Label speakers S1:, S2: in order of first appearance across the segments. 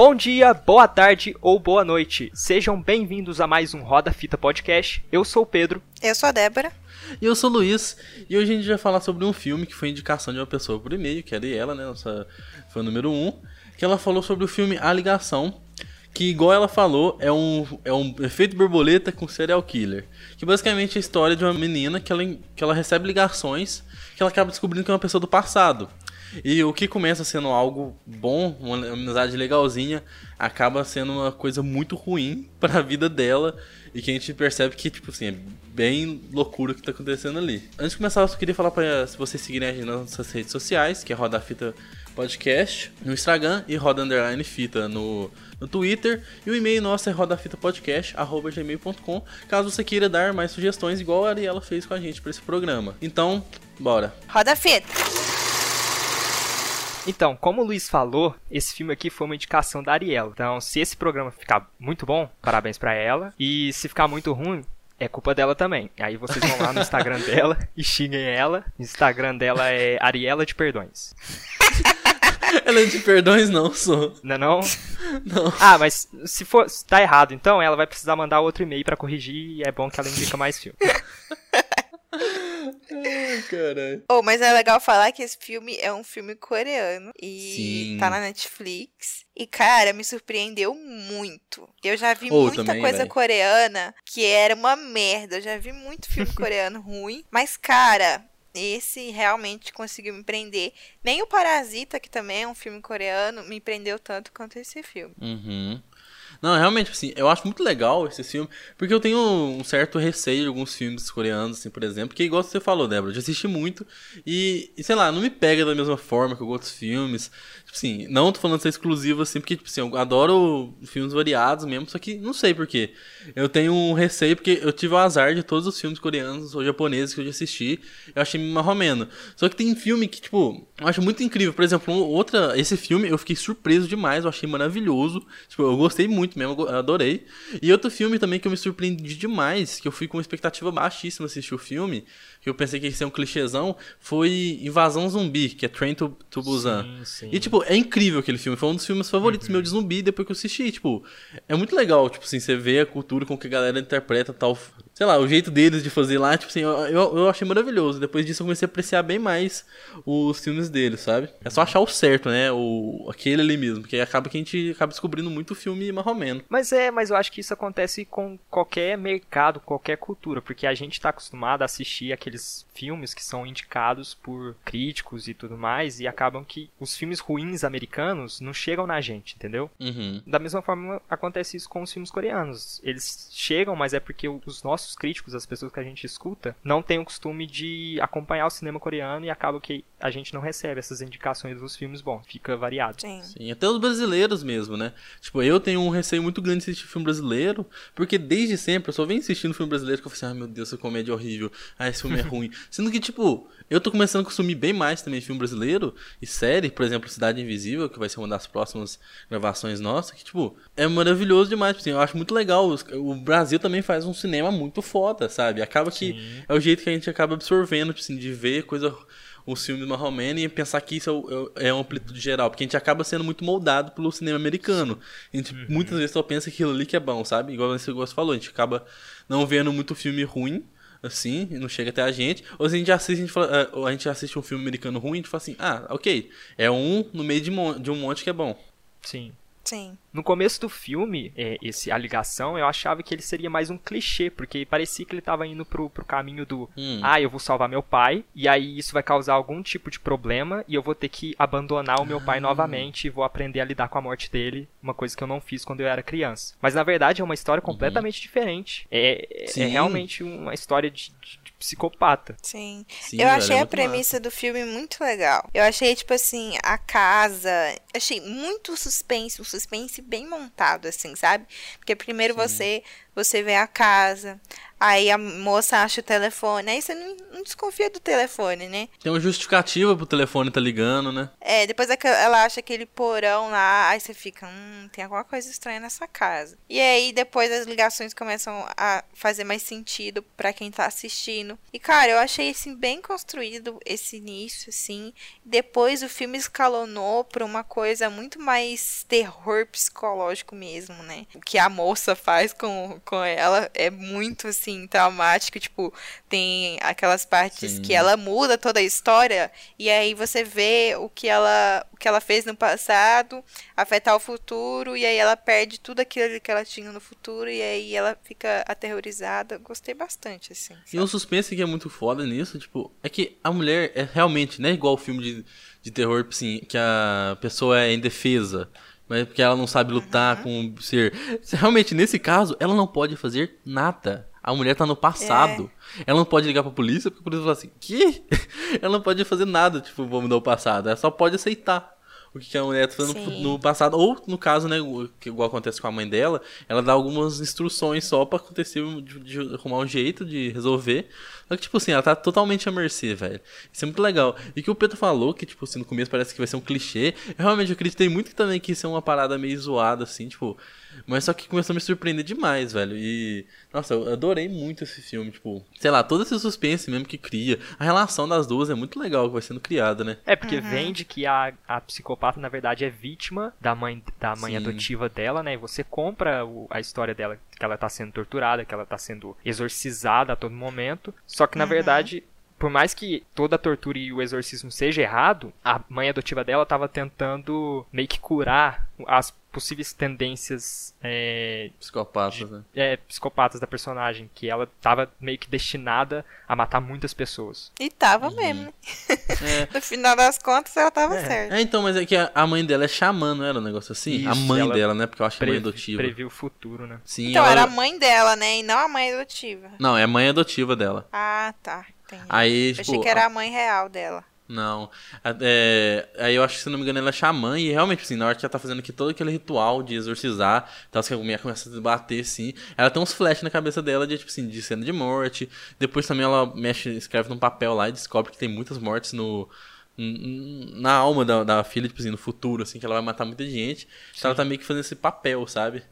S1: Bom dia, boa tarde ou boa noite. Sejam bem-vindos a mais um Roda Fita Podcast. Eu sou o Pedro.
S2: Eu sou a Débora.
S3: E eu sou o Luiz, e hoje a gente vai falar sobre um filme que foi indicação de uma pessoa por e-mail, que era ela, né? Nossa foi o número 1, um, que ela falou sobre o filme A Ligação, que igual ela falou, é um, é um efeito borboleta com serial killer. Que basicamente é a história de uma menina que ela, que ela recebe ligações que ela acaba descobrindo que é uma pessoa do passado. E o que começa sendo algo bom, uma amizade legalzinha, acaba sendo uma coisa muito ruim para a vida dela e que a gente percebe que, tipo assim, é bem loucura o que tá acontecendo ali. Antes de começar, eu só queria falar para vocês seguirem a gente nas nossas redes sociais, que é Roda Fita Podcast no Instagram e Roda Underline Fita no, no Twitter. E o e-mail nosso é rodafitapodcast.gmail.com caso você queira dar mais sugestões, igual a Ariela fez com a gente para esse programa. Então, bora.
S2: Roda Fita!
S1: Então, como o Luiz falou, esse filme aqui foi uma indicação da Ariela. Então, se esse programa ficar muito bom, parabéns para ela. E se ficar muito ruim, é culpa dela também. Aí vocês vão lá no Instagram dela e xinguem ela. O Instagram dela é Ariela de Perdões.
S3: ela é de perdões, não, sou.
S1: Não é não?
S3: Não.
S1: Ah, mas se for se tá errado, então ela vai precisar mandar outro e-mail para corrigir e é bom que ela indica mais filme.
S3: Ai, caralho.
S2: Oh, mas é legal falar que esse filme é um filme coreano e
S3: Sim.
S2: tá na Netflix. E, cara, me surpreendeu muito. Eu já vi
S3: Oh,
S2: muita
S3: também,
S2: coisa
S3: véi.
S2: coreana que era uma merda. Eu já vi muito filme coreano ruim. Mas, cara, esse realmente conseguiu me prender. Nem o Parasita, que também é um filme coreano, me prendeu tanto quanto esse filme.
S3: Uhum. Não, realmente, assim, eu acho muito legal esse filme, porque eu tenho um certo receio de alguns filmes coreanos, assim, por exemplo, que igual você falou, Débora, eu já assisti muito e, e, sei lá, não me pega da mesma forma que outros filmes. Tipo assim, não tô falando ser exclusivo, assim, porque, tipo assim, eu adoro filmes variados mesmo, só que não sei porquê. Eu tenho um receio, porque eu tive o azar de todos os filmes coreanos ou japoneses que eu já assisti, eu achei marromeno. Só que tem filme que, tipo, eu acho muito incrível. Por exemplo, outra, esse filme eu fiquei surpreso demais, eu achei maravilhoso. Tipo, eu gostei muito mesmo, eu adorei. E outro filme também que eu me surpreendi demais, que eu fui com uma expectativa baixíssima assistir o filme, que eu pensei que ia ser um clichêzão, foi Invasão Zumbi, que é Train to, to Busan.
S1: Sim, sim.
S3: E, tipo, é incrível aquele filme. Foi um dos filmes favoritos meu de zumbi depois que eu assisti. Tipo, é muito legal, tipo assim, você vê a cultura com que a galera interpreta tal. Sei lá, o jeito deles de fazer lá, tipo assim, eu, eu, achei maravilhoso. Depois disso eu comecei a apreciar bem mais os filmes deles, sabe? É só achar o certo, né? O, aquele ali mesmo. Porque acaba que a gente acaba descobrindo muito filme
S1: Mas é, mas eu acho que isso acontece com qualquer mercado, qualquer cultura, porque a gente tá acostumado a assistir aqueles filmes que são indicados por críticos e tudo mais, e acabam que os filmes ruins americanos não chegam na gente, entendeu?
S3: Uhum.
S1: Da mesma forma acontece isso com os filmes coreanos. Eles chegam, mas é porque os nossos críticos, as pessoas que a gente escuta, não têm o costume de acompanhar o cinema coreano e acaba que a gente não recebe essas indicações dos filmes bons. Fica variado.
S2: Sim.
S3: Sim, até os brasileiros mesmo, né? Tipo, eu tenho um receio muito grande de assistir filme brasileiro, porque desde sempre eu só venho assistindo filme brasileiro que eu falo assim, ai meu Deus, essa comédia é horrível, ah, esse filme é ruim. Sendo que, tipo, eu tô começando a consumir bem mais também filme brasileiro e série, por exemplo, Cidade Invisível, que vai ser uma das próximas gravações nossas, que, tipo, é maravilhoso demais. Tipo assim, eu acho muito legal. O Brasil também faz um cinema muito foda, sabe? Acaba que
S1: Sim.
S3: é o jeito que a gente acaba absorvendo, tipo assim, de ver coisa os filmes marromeno e pensar que isso é, o- é uma amplitude geral, porque a gente acaba sendo muito moldado pelo cinema americano. A gente muitas vezes só pensa que aquilo ali que é bom, sabe? Igual você falou, a gente acaba não vendo muito filme ruim, assim, e não chega até a gente. Ou se a gente assiste, a gente, fala, ah, ou a gente assiste um filme americano ruim, a gente fala assim, ah, ok, é um no meio de, de um monte que é bom.
S1: Sim.
S2: Sim.
S1: No começo do filme, é, esse A Ligação, eu achava que ele seria mais um clichê, porque parecia que ele tava indo pro, pro caminho do
S3: Hum.
S1: ah, eu vou salvar meu pai, e aí isso vai causar algum tipo de problema, e eu vou ter que abandonar o meu pai novamente e vou aprender a lidar com a morte dele, uma coisa que eu não fiz quando eu era criança. Mas na verdade é uma história completamente diferente. É, é- é realmente uma história de, de- de psicopata.
S2: Sim.
S3: Sim,
S2: eu
S3: velho,
S2: achei
S3: é
S2: a premissa do filme muito legal. Eu achei, tipo assim, a casa. Achei muito suspense, um suspense bem montado, assim, sabe? Porque primeiro você você vê a casa, aí a moça acha o telefone, aí você não, não desconfia do telefone, né?
S3: Tem uma justificativa pro telefone tá ligando, né?
S2: É, depois aquela- ela acha aquele porão lá, aí você fica, hum, tem alguma coisa estranha nessa casa. E aí depois as ligações começam a fazer mais sentido pra quem tá assistindo. E cara, eu achei assim bem construído esse início assim. Depois o filme escalonou pra uma coisa muito mais terror psicológico mesmo, né? O que a moça faz com, com ela é muito assim traumático, tipo, tem aquelas partes
S3: Sim.
S2: que ela muda toda a história e aí você vê o que ela o que ela fez no passado afetar o futuro e aí ela perde tudo aquilo que ela tinha no futuro e aí ela fica aterrorizada. Gostei bastante assim.
S3: E um suspense que é muito foda nisso, tipo, é que a mulher é realmente, não é igual o filme de, de terror, assim, que a pessoa é indefesa. Mas porque ela não sabe lutar com o ser. Realmente, nesse caso, ela não pode fazer nada. A mulher tá no passado. Ela não pode ligar pra polícia, porque a polícia fala assim, que? ela não pode fazer nada, tipo, vamos mudar o passado. Ela só pode aceitar o que a mulher tá fazendo no,
S2: Sim.
S3: no passado. Ou, no caso, né, o que igual acontece com a mãe dela, ela dá algumas instruções só pra acontecer, de, de arrumar um jeito de resolver. Só que, tipo assim, ela tá totalmente à mercê, velho. Isso é muito legal. E que o Pedro falou, que, tipo assim, no começo parece que vai ser um clichê. Eu realmente acreditei muito que também que isso é uma parada meio zoada, assim, tipo. Mas só que começou a me surpreender demais, velho. E. Nossa, eu adorei muito esse filme, tipo. Sei lá, todo esse suspense mesmo que cria. A relação das duas é muito legal que vai sendo criada, né?
S1: É, porque vende que a, a psicopata, na verdade, é vítima da mãe, da mãe
S3: Sim.
S1: adotiva dela, né? E você compra o- a história dela, que ela tá sendo torturada, que ela tá sendo exorcizada a todo momento. Só que, na verdade, por mais que toda a tortura e o exorcismo seja errado, a mãe adotiva dela tava tentando meio que curar as possíveis tendências é,
S3: Psicopatas, né?
S1: é, psicopatas da personagem, que ela tava meio que destinada a matar muitas pessoas.
S2: E tava mesmo. né?
S3: É.
S2: no final das contas ela tava certa.
S3: É, então, mas é que a, a mãe dela é xamã, não era um negócio assim? a
S1: Isso,
S3: mãe
S1: ela
S3: dela, né? Porque eu acho que é mãe
S1: Previ-
S3: adotiva.
S1: Previu o futuro, né?
S3: Sim,
S2: Então
S3: ela...
S2: era a mãe dela, né? E não a mãe adotiva.
S3: Não, é a mãe adotiva dela.
S2: Ah, tá. Entendi.
S3: Aí,
S2: Eu
S3: tipo.
S2: achei que era a mãe real dela.
S3: Não. É, aí eu acho que, se não me engano, ela é xamã e realmente, assim, na hora que ela tá fazendo aqui todo aquele ritual de exorcizar, tal, que a mulher começa a bater, assim, ela tem uns flash na cabeça dela de, tipo assim, de cena de morte. Depois também ela mexe, escreve num papel lá e descobre que tem muitas mortes no. Na alma da, da filha, tipo assim, no futuro, assim, que ela vai matar muita gente. Então ela tá meio que fazendo esse papel, sabe?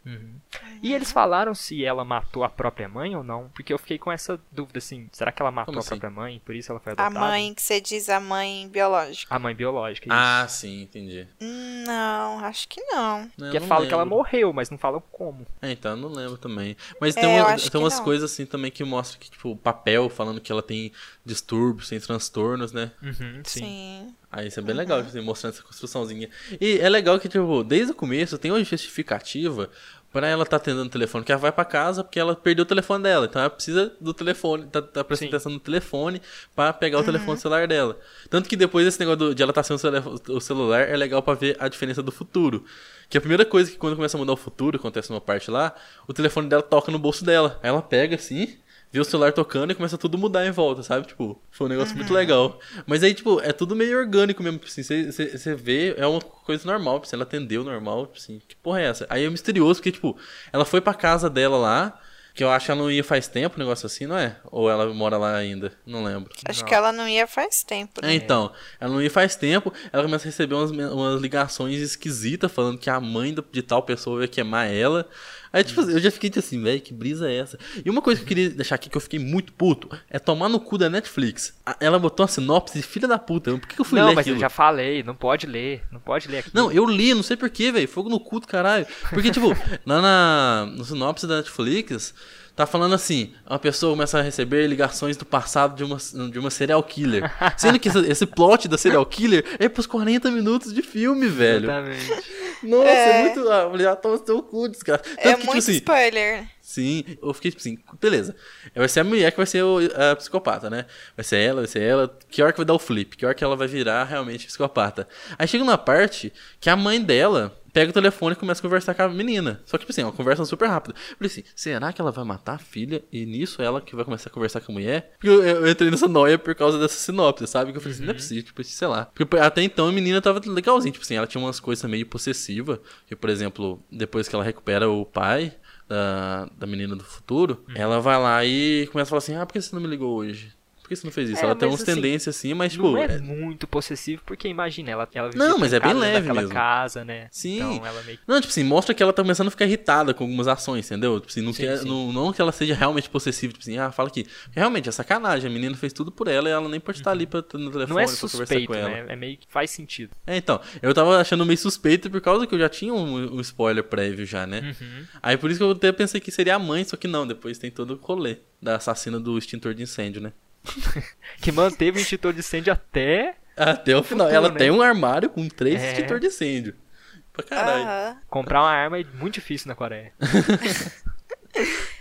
S1: E eles falaram se ela matou a própria mãe ou não? Porque eu fiquei com essa dúvida assim: será que ela matou
S3: Como
S1: a
S3: assim?
S1: própria mãe? Por isso ela foi
S2: A
S1: adotada?
S2: mãe que você diz a mãe biológica.
S1: A mãe biológica. Isso.
S3: Ah, sim, entendi.
S2: Não, acho que não.
S3: Não,
S1: Porque fala que ela morreu, mas não falam como.
S3: É, então eu não lembro também. Mas
S2: É,
S3: tem,
S2: eu
S3: uma- tem umas
S2: não.
S3: coisas assim também que mostram que, tipo, o papel falando que ela tem distúrbios, tem transtornos, né?
S1: Uhum, sim.
S2: Sim.
S3: Aí isso é bem legal, tipo, assim, mostrando essa construçãozinha. E é legal que, tipo, desde o começo tem uma justificativa pra ela tá atendendo o telefone, que ela vai pra casa porque ela perdeu o telefone dela. Então ela precisa do telefone, tá, tá prestando
S1: Sim.
S3: atenção no telefone pra pegar o telefone celular dela. Tanto que depois esse negócio do- de ela tá sem o celular é legal pra ver a diferença do futuro. Que a primeira coisa que quando começa a mudar o futuro, acontece numa parte lá, o telefone dela toca no bolso dela. Aí ela pega assim, vê o celular tocando e começa tudo mudar em volta, sabe? Tipo, foi um negócio muito legal. Mas aí, tipo, é tudo meio orgânico mesmo, tipo assim, você- vê, é uma coisa normal, tipo, ela atendeu normal, tipo assim, que porra é essa? Aí é misterioso, porque, tipo, ela foi pra casa dela lá, que eu acho que ela não ia faz tempo, um negócio assim, não é? Ou ela mora lá ainda, não lembro.
S2: Acho
S1: Não.
S2: que ela não ia faz tempo.
S3: É,
S2: Né?
S3: então, ela não ia faz tempo, ela começa a receber umas, umas ligações esquisitas falando que a mãe de tal pessoa ia queimar ela. Aí, tipo, eu já fiquei assim, velho, que brisa é essa? E uma coisa que eu queria deixar aqui que eu fiquei muito puto é tomar no cu da Netflix. Ela botou uma sinopse de filha da puta. Por que, eu fui
S1: Não,
S3: ler
S1: mas
S3: aquilo?
S1: eu já falei, não pode ler. Não pode ler aqui.
S3: Não, eu li, não sei porquê, velho. Fogo no cu do caralho. Porque, tipo, lá na, no sinopse da Netflix, tá falando assim: uma pessoa começa a receber ligações do passado de uma, de uma serial killer. Sendo que esse, plot da serial killer é pros 40 minutos de filme, velho.
S1: Exatamente.
S3: Nossa, é,
S2: É.
S3: muito. Ah, já toma seu cu, desgraça. Tanto
S2: É
S3: que, tipo
S2: muito
S3: assim,
S2: spoiler.
S3: Sim, eu fiquei tipo assim, beleza. Vai ser a mulher que vai ser o- a psicopata, né? Vai ser ela, vai ser ela. Que hora que vai dar o flip? Que hora que ela vai virar realmente psicopata? Aí chega uma parte que a mãe dela pega o telefone e começa a conversar com a menina. Só que, tipo assim, é uma conversa super rápida. Eu falei assim, será que ela vai matar a filha e nisso ela que vai começar a conversar com a mulher? Porque eu, eu entrei nessa noia por causa dessa sinopse, sabe? Que eu falei assim, não é possível, tipo, sei lá. Porque até então a menina tava legalzinha, tipo assim, ela tinha umas coisas meio possessivas. Que, por exemplo, depois que ela recupera o pai, da, da menina do futuro, ela vai lá e começa a falar assim: ah, por que você não me ligou hoje? Por que você não fez isso?
S1: É,
S3: ela tem
S1: mas
S3: umas
S1: assim,
S3: tendências assim, mas tipo.
S1: não é
S3: é-
S1: muito possessivo, porque imagina, ela, ela
S3: Não, mas é bem leve
S1: naquela
S3: mesmo.
S1: casa, né?
S3: Sim.
S1: Então ela meio que...
S3: Não, tipo assim, mostra que ela tá começando a ficar irritada com algumas ações, entendeu? Tipo assim, não,
S1: Sim,
S3: quer,
S1: sim.
S3: Não, não que ela seja realmente possessiva, tipo assim, ah, fala aqui. Realmente, é sacanagem, a menina fez tudo por ela e ela nem pode estar ali pra, no telefone
S1: Não é
S3: pra conversar
S1: suspeito,
S3: com ela.
S1: né? É meio que faz sentido.
S3: É, então, eu tava achando meio suspeito por causa que eu já tinha um, um spoiler prévio já, né?
S1: Uhum.
S3: Aí por isso que eu até pensei que seria a mãe, só que não, depois tem todo o rolê da assassina do extintor de incêndio, né?
S1: Que manteve o extintor de incêndio até
S3: Até o final.
S1: Futuro,
S3: ela
S1: né?
S3: tem um armário com três
S1: É.
S3: extintor de incêndio. Pra caralho.
S2: Aham.
S1: comprar uma arma é muito difícil na Coreia.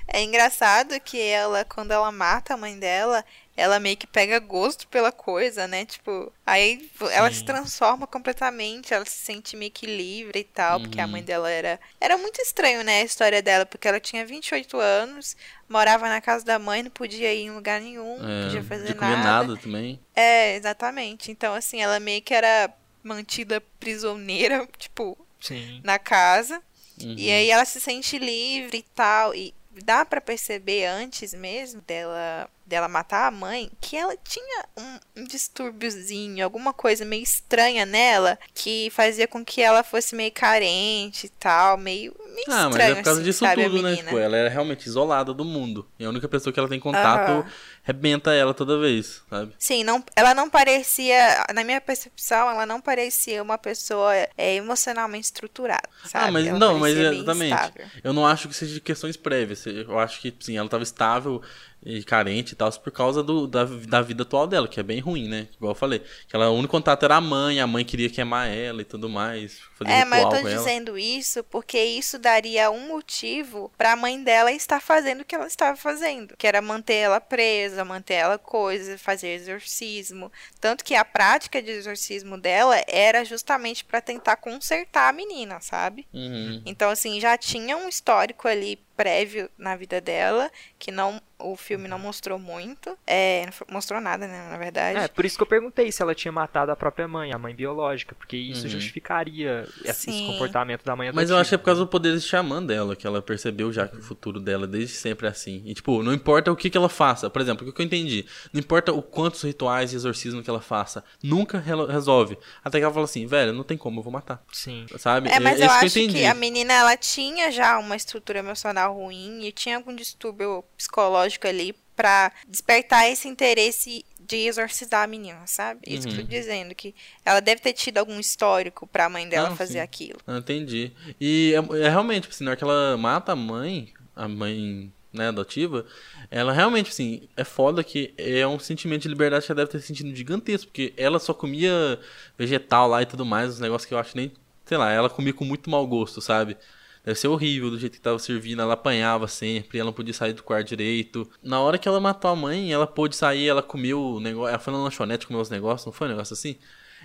S2: É engraçado que ela, quando ela mata a mãe dela, ela meio que pega gosto pela coisa, né? Tipo, aí ela se
S1: Sim.
S2: transforma completamente, ela se sente meio que livre e tal, porque a
S3: Uhum.
S2: mãe dela era. Era muito estranho, né? A história dela, porque ela tinha 28 anos, morava na casa da mãe, não podia ir em lugar nenhum, não
S3: É,
S2: podia fazer
S3: de comer
S2: nada.
S3: nada também.
S2: É, exatamente. Então, assim, ela meio que era mantida prisioneira, tipo,
S1: Sim.
S2: na casa.
S3: Uhum.
S2: E aí ela se sente livre e tal. E dá pra perceber antes mesmo dela dela matar a mãe que ela tinha um, um distúrbiozinho, alguma coisa meio estranha nela que fazia com que ela fosse meio carente e tal, meio, meio
S3: Ah, mas
S2: estranho
S3: é por causa
S2: assim,
S3: disso
S2: sabe,
S3: tudo, né? Tipo, ela é realmente isolada do mundo. E a única pessoa que ela tem contato
S2: Aham.
S3: rebenta ela toda vez, sabe?
S2: Sim, não, ela não parecia, na minha percepção, ela não parecia uma pessoa é, emocionalmente estruturada, sabe?
S3: Ah, mas
S2: Ela
S3: não, mas
S2: bem
S3: exatamente.
S2: instável.
S3: Eu não acho que seja de questões prévias. Eu acho que, sim, ela tava estável e carente e tal, por causa do, da, da vida atual dela, que é bem ruim, né? Igual eu falei. Que ela, o único contato era a mãe, a mãe queria queimar ela e tudo mais.
S2: É, mas eu tô dizendo isso porque isso daria um motivo pra mãe dela estar fazendo o que ela estava fazendo, que era manter ela presa, manter ela coisa, fazer exorcismo. Tanto que a prática de exorcismo dela era justamente pra tentar consertar a menina, sabe?
S3: Uhum.
S2: Então, assim, já tinha um histórico ali prévio na vida dela, que não o filme não mostrou muito. É, não mostrou nada, né, na verdade.
S1: É, por isso que eu perguntei se ela tinha matado a própria mãe, a mãe biológica, porque isso
S3: Uhum.
S1: justificaria esse
S2: Sim.
S1: comportamento da mãe
S3: Mas eu
S1: adotiva.
S3: acho que é por causa do poder de xamã dela, que ela percebeu já que o futuro dela desde sempre é assim. E, tipo, não importa o que, que ela faça. Por exemplo, o que eu entendi. Não importa o quantos rituais e exorcismo que ela faça. Nunca resolve. Até que ela fala assim, velho, não tem como, eu vou matar.
S1: Sim.
S3: Sabe?
S2: É, mas eu
S3: isso
S2: acho
S3: que eu
S2: que,
S3: entendi.
S2: a menina ela tinha já uma estrutura emocional ruim e tinha algum distúrbio psicológico ali pra despertar esse interesse de exorcizar a menina, sabe? Isso que eu tô
S3: Uhum.
S2: dizendo, que ela deve ter tido algum histórico pra mãe dela
S3: Não,
S2: fazer
S3: sim.
S2: aquilo.
S3: Ah, entendi. E é, é realmente, assim, na hora que ela mata a mãe, a mãe, né, adotiva, ela realmente, assim, é foda que é um sentimento de liberdade que ela deve ter sentido gigantesco, porque ela só comia vegetal lá e tudo mais, uns negócios que eu acho nem, sei lá, ela comia com muito mau gosto, sabe? Deve ser horrível do jeito que tava servindo, ela apanhava sempre, ela não podia sair do quarto direito. Na hora que ela matou a mãe, ela pôde sair, ela comeu o negócio, ela foi na lanchonete comer os negócios, não foi um negócio assim?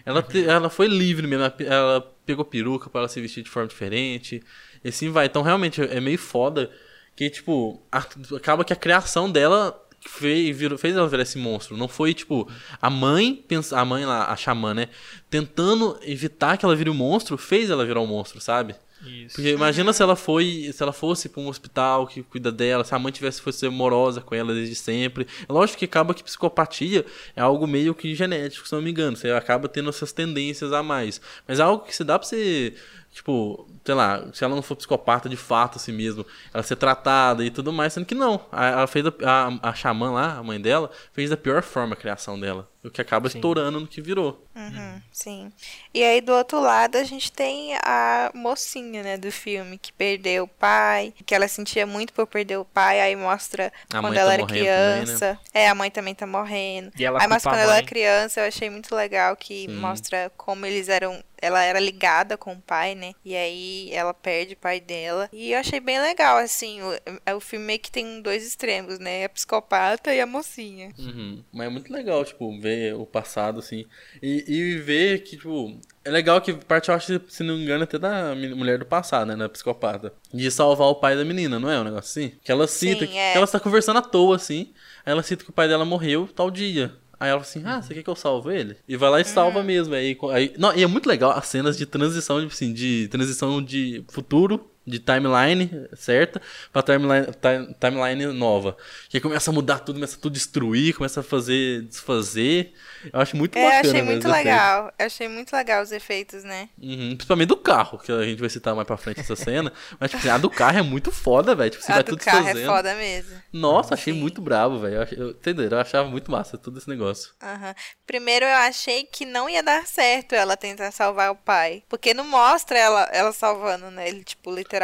S3: Ela, te- ela foi livre mesmo, ela, pe- ela pegou peruca pra ela se vestir de forma diferente, e assim vai. Então realmente é meio foda que, tipo, a- acaba que a criação dela fez, virou- fez ela virar esse monstro. Não foi, tipo, a mãe, a mãe lá, a xamã, né, tentando evitar que ela vire um monstro, fez ela virar um monstro, sabe?
S1: Isso.
S3: Porque imagina se ela foi, se ela fosse pra um hospital que cuida dela, se a mãe tivesse fosse amorosa com ela desde sempre. É lógico que acaba que psicopatia é algo meio que genético, se não me engano. Você acaba tendo essas tendências a mais. Mas é algo que se dá pra você, tipo, sei lá, se ela não for psicopata de fato assim mesmo, ela ser tratada e tudo mais, sendo que não. A- Ela fez a, a, a xamã lá, a mãe dela, fez da pior forma a criação dela. O que acaba
S1: Sim.
S3: estourando no que virou.
S2: Uhum, sim. E aí do outro lado a gente tem a mocinha, né, do filme que perdeu o pai, que ela sentia muito por perder o pai, aí mostra
S3: A
S2: quando
S3: mãe
S2: ela
S3: tá
S2: era
S3: morrendo também, né?
S2: criança. É, a mãe também tá morrendo.
S1: E ela
S2: aí mas quando ela era criança, eu achei muito legal que
S3: Sim.
S2: mostra como eles eram, ela era ligada com o pai, né? E aí ela perde o pai dela. E eu achei bem legal assim, o, é o filme meio que tem dois extremos, né? A psicopata e a mocinha.
S3: Uhum. Mas é muito legal, tipo, ver o passado, assim. E, e ver que, tipo, é legal que parte, eu acho, se não me engano, até da mulher do passado, né? Da psicopata. De salvar o pai da menina, não é um negócio assim? Que ela cita,
S2: Sim,
S3: que,
S2: é.
S3: que ela está conversando à toa, assim. Aí ela cita que o pai dela morreu tal dia. Aí ela fala assim, ah, você quer que eu salve ele? E vai lá e salva mesmo. Aí, aí, não, e é muito legal as cenas de transição, tipo assim, de transição de futuro de timeline certa pra timeline, time- timeline nova. Que aí começa a mudar tudo, começa a tudo destruir, começa a fazer, desfazer. Eu acho muito
S2: É, eu
S3: bacana.
S2: achei
S3: né,
S2: muito
S3: efeitos.
S2: legal. Eu achei muito legal os efeitos, né?
S3: Uhum, principalmente do carro, que a gente vai citar mais pra frente essa cena. Mas, tipo, assim, a do carro é muito foda, velho. Tipo, você
S2: a
S3: vai
S2: do
S3: tudo
S2: carro
S3: fazendo.
S2: é foda mesmo.
S3: Nossa, achei
S2: Sim.
S3: muito bravo, velho. Eu, eu, entendeu? Eu achava muito massa todo esse negócio.
S2: Aham. Primeiro eu achei que não ia dar certo ela tentar salvar o pai. Porque não mostra ela, ela salvando, né? Ele, tipo, literalmente.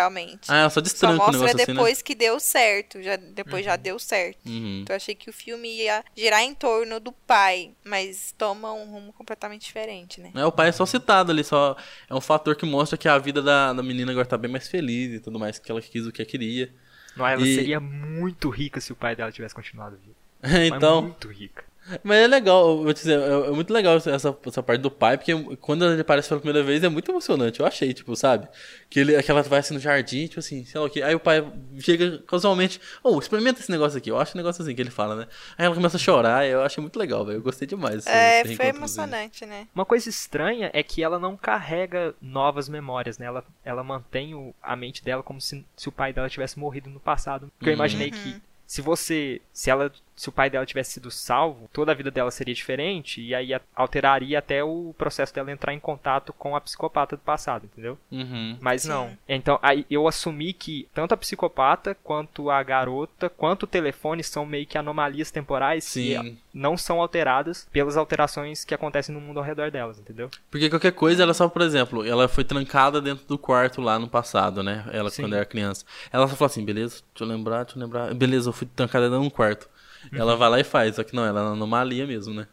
S3: Ah, ela só
S2: Só
S3: destranca o
S2: mostra
S3: negócio assim, né?
S2: depois que deu certo. Já, depois já deu certo.
S3: Uhum.
S2: Então eu achei que o filme ia girar em torno do pai. Mas toma um rumo completamente diferente, né?
S3: É, o pai é só citado ali, só é um fator que mostra que a vida da, da menina agora tá bem mais feliz e tudo mais, que ela quis o que ela queria.
S1: Não, ela
S3: E-
S1: seria muito rica se o pai dela tivesse continuado vivo.
S3: então,
S1: Mas muito rica.
S3: Mas é legal, vou te dizer, é, é muito legal essa, essa parte do pai, porque quando ele aparece pela primeira vez é muito emocionante, eu achei, tipo, sabe? Que, ele, que ela vai assim no jardim, tipo assim, sei lá o que. Aí o pai chega casualmente, oh, experimenta esse negócio aqui, eu acho um negócio assim que ele fala, né? Aí ela começa a chorar, e eu achei muito legal, velho, eu gostei demais.
S2: É, foi emocionante, né?
S1: Uma coisa estranha é que ela não carrega novas memórias, né? Ela, ela mantém o- a mente dela como se, se o pai dela tivesse morrido no passado. Porque eu
S3: Uhum.
S1: imaginei que se você. Se ela. Se o pai dela tivesse sido salvo, toda a vida dela seria diferente e aí alteraria até o processo dela entrar em contato com a psicopata do passado, entendeu?
S3: Uhum.
S1: Mas
S2: Sim.
S1: não. Então, aí eu assumi que tanto a psicopata, quanto a garota, quanto o telefone são meio que anomalias temporais
S3: Sim.
S1: que não são alteradas pelas alterações que acontecem no mundo ao redor delas, entendeu?
S3: Porque qualquer coisa, ela só, por exemplo, ela foi trancada dentro do quarto lá no passado, né? Ela
S1: Sim.
S3: quando era criança. Ela só falou assim, beleza, deixa eu lembrar, deixa eu lembrar. Beleza, eu fui trancada dentro de um quarto. Ela vai lá e faz, só que não, ela é uma anomalia mesmo, né?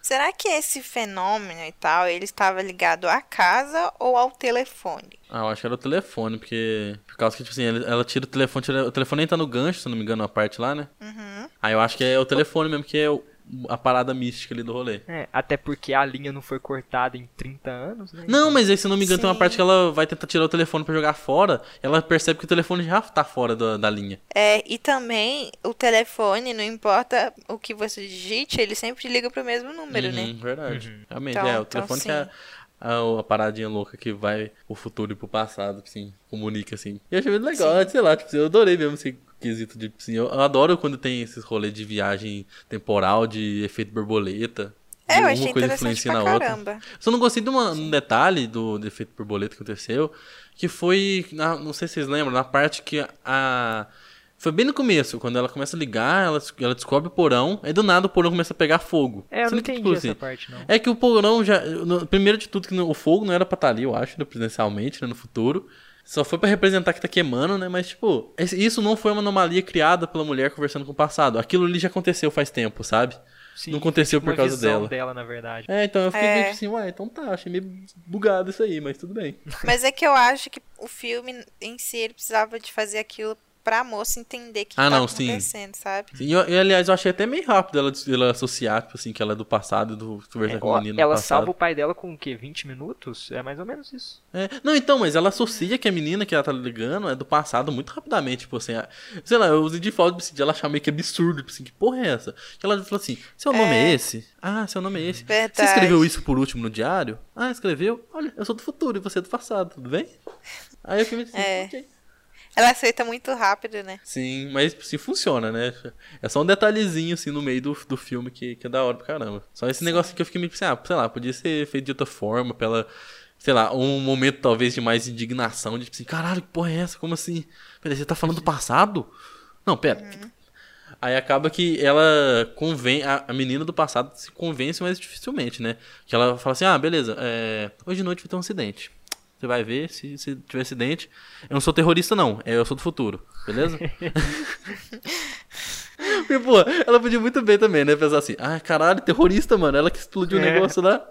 S2: Será que esse fenômeno e tal, ele estava ligado à casa ou ao telefone?
S3: Ah, eu acho que era o telefone, porque. Por causa que, tipo assim, ele- ela tira o telefone, tira- o telefone nem tá no gancho, se não me engano, a parte lá, né?
S2: Uhum.
S3: Aí eu acho que é o telefone mesmo, que é o- a parada mística ali do rolê.
S1: É, até porque a linha não foi cortada em 30 anos, né?
S3: Não, mas aí, se não me engano, tem uma
S2: Sim.
S3: parte que ela vai tentar tirar o telefone pra jogar fora, ela percebe que o telefone já tá fora da, da linha.
S2: É, e também o telefone, não importa o que você digite, ele sempre liga pro mesmo número,
S3: Uhum,
S2: né?
S3: Verdade. Realmente,
S2: Então-
S3: é, o
S2: então,
S3: telefone que
S2: sim.
S3: é a, a paradinha louca que vai pro futuro e pro passado, assim, comunica assim. E eu achei muito legal, sei lá, tipo, eu adorei mesmo esse quesito de, assim, eu, adoro quando tem esses rolês de viagem temporal, de efeito borboleta.
S2: É, eu
S3: Uma
S2: achei
S3: coisa
S2: interessante
S3: influencia na outra.
S2: caramba.
S3: Só não gostei de uma- um detalhe do, do efeito borboleta que aconteceu, que foi, na- não sei se vocês lembram, na parte que a... Foi bem no começo, quando ela começa a ligar, ela, ela descobre o porão, aí do nada o porão começa a pegar fogo.
S1: É, eu não
S3: Sendo que,
S1: entendi
S3: tipo
S1: essa
S3: assim,
S1: parte, não.
S3: é que o porão já. no- primeiro de tudo, que no- o fogo não era pra estar ali, eu acho, né, presencialmente, né, no futuro. Só foi pra representar que tá queimando, né? Mas, tipo, esse- isso não foi uma anomalia criada pela mulher conversando com o passado. Aquilo ali já aconteceu faz tempo, sabe?
S1: Sim,
S3: não aconteceu
S1: foi
S3: por causa
S1: visão
S3: dela.
S1: dela, na verdade.
S3: É, então eu fiquei
S2: É.
S3: meio que assim, ué, então tá, achei meio bugado isso aí, mas tudo bem.
S2: Mas é que eu acho que o filme em si, ele precisava de fazer aquilo pra moça entender que
S3: Ah,
S2: tá
S3: não, sim.
S2: acontecendo, sabe?
S3: E, eu- e, aliás, eu achei até meio rápido ela, ela associar, tipo assim, que ela é do passado e do conversar
S1: É,
S3: com o menino. do
S1: ela
S3: passado.
S1: salva o pai dela com o quê? 20 minutos? É mais ou menos isso.
S3: É, Não, então, mas ela associa que a menina que ela tá ligando é do passado muito rapidamente, tipo assim, a- sei lá, eu usei de falta de ela achar meio que absurdo, tipo assim, que porra é essa? Que ela falou assim, seu nome é, esse? Ah, seu nome é esse. Você
S2: Verdade.
S3: escreveu isso por último no diário? Ah, escreveu? Olha, eu sou do futuro e você é do passado, tudo bem? Aí eu fiquei meio assim,
S2: É.
S3: ok.
S2: Ela aceita muito rápido, né?
S3: Sim, mas sim funciona, né? É só um detalhezinho assim no meio do, do filme que, que é da hora pra caramba. Só esse negócio que eu fiquei meio assim, ah, sei lá, podia ser feito de outra forma, pela. Sei lá, um momento talvez de mais indignação, de tipo assim, caralho, que porra é essa? Como assim? Peraí, você tá falando do passado? Não, pera. Aí acaba que ela convém. A, a menina do passado se convence mais dificilmente, né? Que ela fala assim: ah, beleza, é, hoje de noite vai ter um acidente. Você vai ver se, se tiver acidente. Eu não sou terrorista, não. é, Eu sou do futuro. Beleza? Porque, pô, ela podia muito bem também, né? Pensar assim, ah, caralho, terrorista, mano. Ela que explodiu o
S1: É.
S3: negócio lá.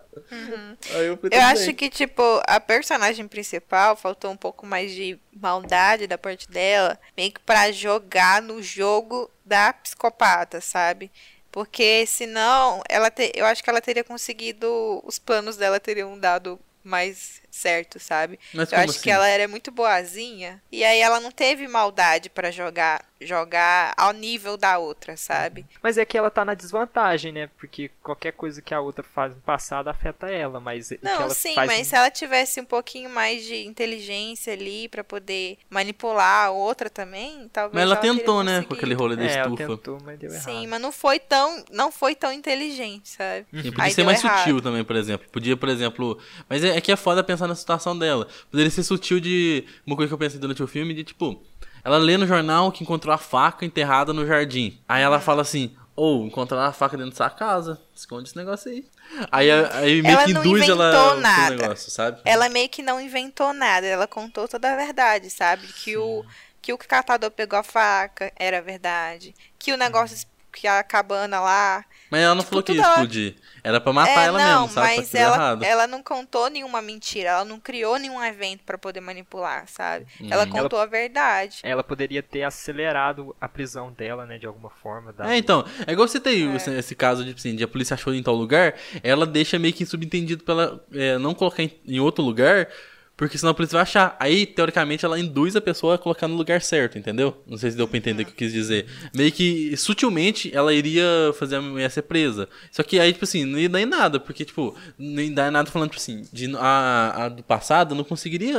S3: Aí eu,
S2: Eu acho que, tipo, a personagem principal faltou um pouco mais de maldade da parte dela, meio que pra jogar no jogo da psicopata, sabe? Porque senão, ela te... eu acho que ela teria conseguido. Os planos dela teriam dado mais certo, sabe?
S3: Mas
S2: eu acho
S3: assim?
S2: que ela era muito boazinha. E aí ela não teve maldade pra jogar jogar ao nível da outra, sabe?
S1: Mas é que ela tá na desvantagem, né? Porque qualquer coisa que a outra faz no passado afeta ela, mas
S2: Não,
S1: ela
S2: sim,
S1: faz
S2: mas se ela tivesse um pouquinho mais de inteligência ali pra poder manipular a outra também, talvez
S3: Mas ela
S2: teria
S3: tentou, né? Com aquele rolê da
S1: é, ela
S3: estufa.
S1: tentou, mas deu errado.
S2: Sim, mas não foi tão, não foi tão inteligente, sabe?
S3: E podia
S2: Aí
S3: ser
S2: deu
S3: mais
S2: errado.
S3: sutil também, por exemplo. Podia, por exemplo. Mas é, é que é foda pensar na situação dela. Poderia ser sutil de. Uma coisa que eu pensei durante o filme, de tipo. Ela lê no jornal que encontrou a faca enterrada no jardim. Aí ela fala assim. Ou, encontraram a faca dentro da sua casa. Esconde esse negócio aí. Aí, aí meio
S2: Ela
S3: que induz ela
S2: nada.
S3: negócio, sabe?
S2: Ela meio que não inventou nada, ela contou toda a verdade, sabe? Que o que o catador pegou a faca era verdade, que o negócio que a cabana lá
S3: Mas ela não
S2: Tipo,
S3: falou que ia
S2: ela-
S3: explodir. Era pra matar
S2: é,
S3: ela
S2: não,
S3: mesmo, sabe?
S2: Mas ela,
S3: errado.
S2: ela não contou nenhuma mentira, ela não criou nenhum evento pra poder manipular, sabe? Ela
S3: Uhum.
S2: contou a verdade.
S1: Ela poderia ter acelerado a prisão dela, né, de alguma forma. da-
S3: É, então, é igual você tem esse, esse caso de, assim, de a polícia achou em tal lugar, ela deixa meio que subentendido pra ela é, não colocar em, em outro lugar, porque senão a polícia vai achar. Aí, teoricamente, ela induz a pessoa a colocar no lugar certo, entendeu? Não sei se deu pra entender o que eu quis dizer. Meio que, sutilmente, ela iria fazer a mulher ser presa. Só que aí, tipo assim, não ia dar em nada, porque, tipo, não ia dar em nada falando, tipo assim, de, a, a do passado não conseguiria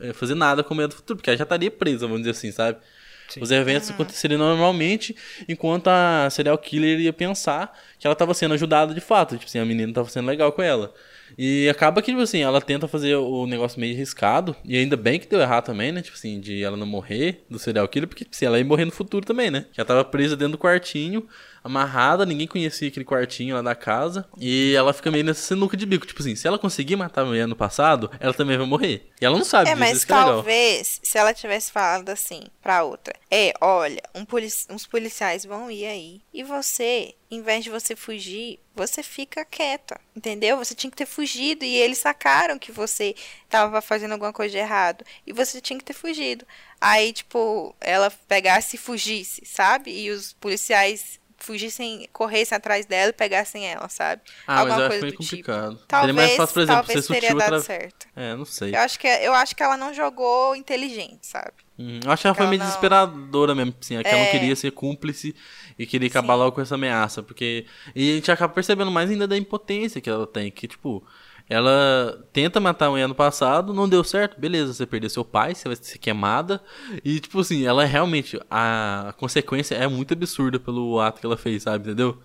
S3: é, fazer nada como a do futuro, porque ela já estaria presa, vamos dizer assim, sabe?
S1: Sim.
S3: Os eventos aconteceriam normalmente, enquanto a serial killer ia pensar que ela estava sendo ajudada de fato. Tipo assim, a menina estava sendo legal com ela. E acaba que, tipo assim, ela tenta fazer o negócio meio arriscado. E ainda bem que deu errado também, né? Tipo assim, de ela não morrer do serial killer, porque se ela ia morrer no futuro também, né? Ela tava presa dentro do quartinho, amarrada, ninguém conhecia aquele quartinho lá da casa. E ela fica meio nessa sinuca de bico. Tipo assim, se ela conseguir matar a mulher no passado, ela também vai morrer. E ela não sabe
S2: É,
S3: disso,
S2: mas
S3: isso é
S2: talvez se ela tivesse falado assim pra outra: É, olha, um polici- uns policiais vão ir aí. E você, em vez de você fugir, você fica quieta. Entendeu? Você tinha que ter fugido. E eles sacaram que você tava fazendo alguma coisa de errado. E você tinha que ter fugido. Aí, tipo, ela pegasse e fugisse, sabe? E os policiais fugissem, corressem atrás dela e pegassem ela, sabe?
S3: Ah, mas
S2: Alguma
S3: eu acho
S2: coisa
S3: meio
S2: do tipo.
S3: complicado. Seria
S2: Talvez,
S3: mais fácil, por exemplo,
S2: talvez teria
S3: sutil
S2: dado
S3: outra...
S2: certo.
S3: É, não sei.
S2: Eu acho, que, eu acho que ela não jogou inteligente, sabe?
S3: Uhum. Eu acho que ela foi meio
S2: não-
S3: desesperadora mesmo, assim, é que ela não
S2: É.
S3: queria ser cúmplice e queria acabar
S2: Sim.
S3: logo com essa ameaça, porque... E a gente acaba percebendo mais ainda da impotência que ela tem, que, tipo, ela tenta matar a mulher no passado, não deu certo, beleza, você perdeu seu pai, você vai ser queimada, e, tipo assim, ela realmente, a consequência é muito absurda pelo ato que ela fez, sabe, entendeu?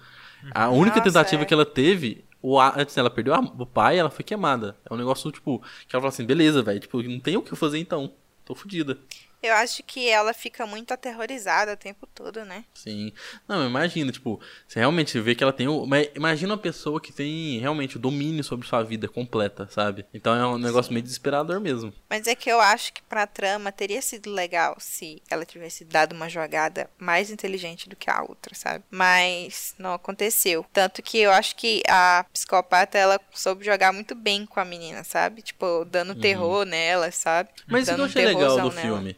S3: A única
S2: Nossa,
S3: tentativa
S2: é.
S3: que ela teve... O, a- antes ela perdeu o pai, ela foi queimada. É um negócio, tipo, que ela fala assim, beleza, velho, tipo, não tem o que fazer então. Tô fodida.
S2: Eu acho que ela fica muito aterrorizada o tempo todo, né?
S3: Sim. Não, imagina, tipo, você realmente vê que ela tem o. Mas imagina uma pessoa que tem realmente o domínio sobre sua vida completa, sabe? Então é um negócio meio desesperador mesmo.
S2: Mas é que eu acho que pra trama teria sido legal se ela tivesse dado uma jogada mais inteligente do que a outra, sabe? Mas não aconteceu. Tanto que eu acho que a psicopata, ela soube jogar muito bem com a menina, sabe? Tipo, dando terror nela, sabe?
S3: Mas isso que
S2: dando
S3: eu
S2: um
S3: achei legal do
S2: nela.
S3: filme.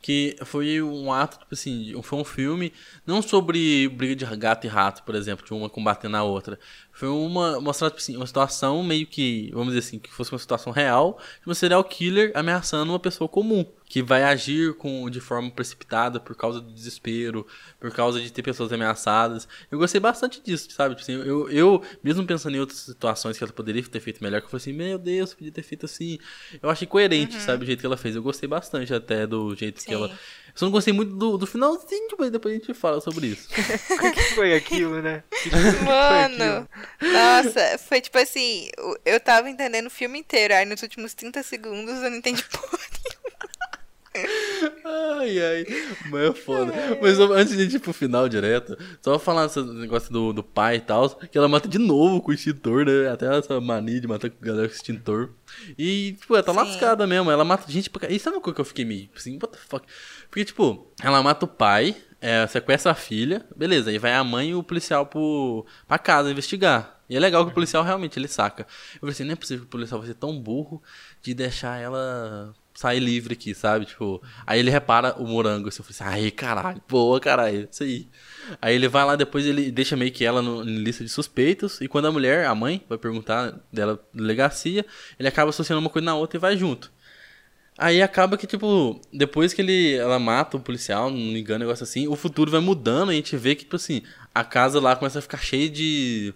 S3: Que foi um ato, tipo assim, foi um filme não sobre briga de gato e rato, por exemplo, de uma combatendo a outra. Foi uma mostrar, tipo assim, uma situação meio que, vamos dizer assim, que fosse uma situação real de um serial killer ameaçando uma pessoa comum. Que vai agir com, de forma precipitada por causa do desespero, por causa de ter pessoas ameaçadas. Eu gostei bastante disso, sabe? Tipo assim, eu, eu, mesmo pensando em outras situações que ela poderia ter feito melhor, que eu falei assim, meu Deus, podia ter feito assim. Eu achei coerente, sabe? O jeito que ela fez. Eu gostei bastante até do jeito que ela. Eu só não gostei muito do, do finalzinho, mas depois a gente fala sobre isso.
S1: O que foi aquilo, né? Que que foi
S2: Mano,
S1: aquilo?
S2: nossa, foi tipo assim, eu tava entendendo o filme inteiro, aí nos últimos 30 segundos eu não entendi porra
S3: Ai, ai, mas é foda. Mas ó, antes de a gente ir pro final direto, só falar esse negócio do, do pai e tal, que ela mata de novo com o extintor, né? Até essa mania de matar com a galera com extintor. E, tipo, ela tá
S2: Sim.
S3: lascada mesmo. Ela mata gente pra. E sabe uma coisa que eu fiquei meio assim, what the fuck? Porque, tipo, ela mata o pai, é, sequestra a filha, beleza, aí vai a mãe e o policial pro, pra casa investigar. E é legal que o policial realmente ele saca. Eu falei assim, não é possível que o policial vai ser tão burro de deixar ela sair livre aqui, sabe? Tipo, aí ele repara o morango, assim, eu falei assim, caralho, boa, caralho, isso aí. Aí ele vai lá, depois ele deixa meio que ela no, em lista de suspeitos, e quando a mulher, a mãe, vai perguntar dela na delegacia, ele acaba associando uma coisa na outra e vai junto. Aí acaba que, tipo, depois que ele, ela mata o policial, não me engano, negócio assim, o futuro vai mudando e a gente vê que, tipo assim, a casa lá começa a ficar cheia de,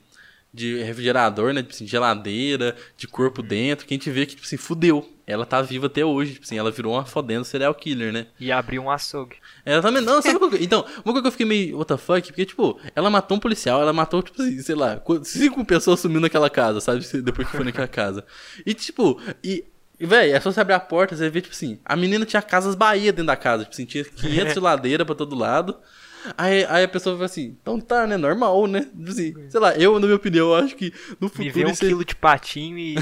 S3: de refrigerador, né? Tipo assim, geladeira, de corpo dentro, que a gente vê que, tipo assim, fudeu. Ela tá viva até hoje, tipo assim, ela virou uma fodendo serial killer, né?
S1: E abriu um açougue.
S3: Ela também. Não, sabe que... Então, uma coisa que eu fiquei meio. What the fuck? Porque, tipo, ela matou um policial, ela matou, tipo assim, sei lá, cinco pessoas sumindo naquela casa, sabe? Depois que foi naquela casa. E, tipo, e. e, Véi, é só você abrir a porta, você vê, tipo assim, a menina tinha casas Bahia dentro da casa, tipo assim, tinha 500 geladeiras pra todo lado. Aí, aí a pessoa fala assim, então tá, né, normal, né? Assim, sei lá, eu, na minha opinião, acho que no
S1: Me vê
S3: futuro
S1: um quilo de patinho e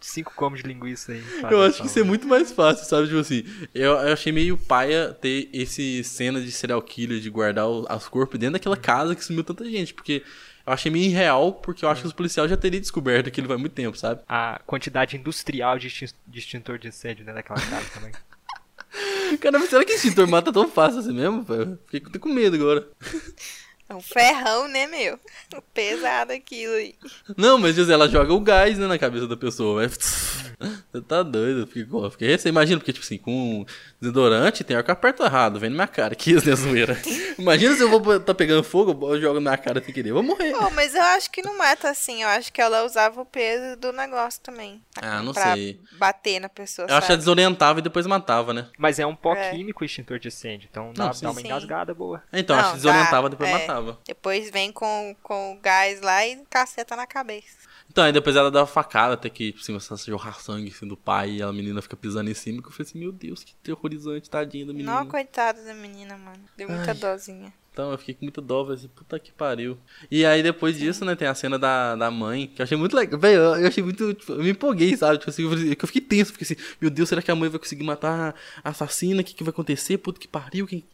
S1: cinco comos de linguiça aí.
S3: Eu acho que isso é muito mais fácil, sabe? Tipo assim, eu, eu achei meio paia ter esse cena de serial killer, de guardar o- os corpos dentro daquela casa que sumiu tanta gente, porque eu achei meio irreal, porque eu acho que os policiais já teriam descoberto aquilo faz muito tempo, sabe?
S1: A quantidade industrial de extintor de incêndio dentro daquela casa também.
S3: Caramba, será que esse extintor mata tão fácil assim mesmo? velho? Fiquei com medo agora.
S2: É um ferrão, né, meu? Pesado aquilo aí.
S3: Não, mas José, ela joga o gás, né, na cabeça da pessoa. Mas... Você tá doido, eu fiquei, eu fiquei receio. Imagina, porque, tipo assim, com desodorante tem hora que eu aperto errado, vem na minha cara. Que isso, né, zoeira? Imagina se eu vou tá pegando fogo, eu jogo na minha cara sem querer. Eu vou morrer.
S2: Pô, mas eu acho que não mata assim. Eu acho que ela usava o peso do negócio também.
S3: Ah, não
S2: pra
S3: sei.
S2: bater na pessoa,
S3: Eu acho que ela desorientava e depois matava, né?
S1: Mas é um pó
S2: É.
S1: químico o extintor de incêndio, então dá,
S3: Não,
S1: dá uma
S2: Sim.
S1: engasgada boa.
S3: Então,
S2: Não,
S3: acho que desorientava e depois
S2: é.
S3: matava.
S2: Depois vem com, com o gás lá e caceta na cabeça.
S3: Então, aí depois ela dá facada até que, tipo assim, começa a jorrar sangue assim, do pai e a menina fica pisando em cima. Que eu falei assim, meu Deus, que terrorizante, tadinha da menina.
S2: Não, coitada da menina, mano. Deu muita
S3: Ai.
S2: dozinha.
S3: Então eu fiquei com muita dó, assim, puta que pariu. E aí depois disso, né, tem a cena da, da mãe, que eu achei muito legal. Velho, eu achei muito. Tipo, eu me empolguei, sabe? Tipo assim, eu fiquei tenso, fiquei assim, meu Deus, será que a mãe vai conseguir matar a assassina? O que, que vai acontecer? Puta que pariu, quem.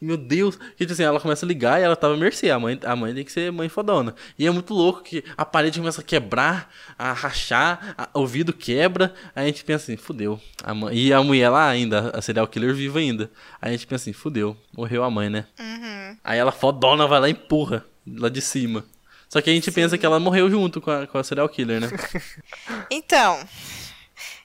S3: Meu Deus. Que, tipo assim, ela começa a ligar e ela tava à mercê. A mãe, a mãe tem que ser mãe fodona. E é muito louco que a parede começa a quebrar, a rachar, a- o ouvido quebra. Aí a gente pensa assim, fudeu. A mãe, e a mulher lá ainda, a serial killer viva ainda. Aí a gente pensa assim, fudeu. Morreu a mãe, né?
S2: Uhum.
S3: Aí ela fodona vai lá e empurra lá de cima. Só que a gente pensa que ela morreu junto com a, com a serial killer, né?
S2: Então,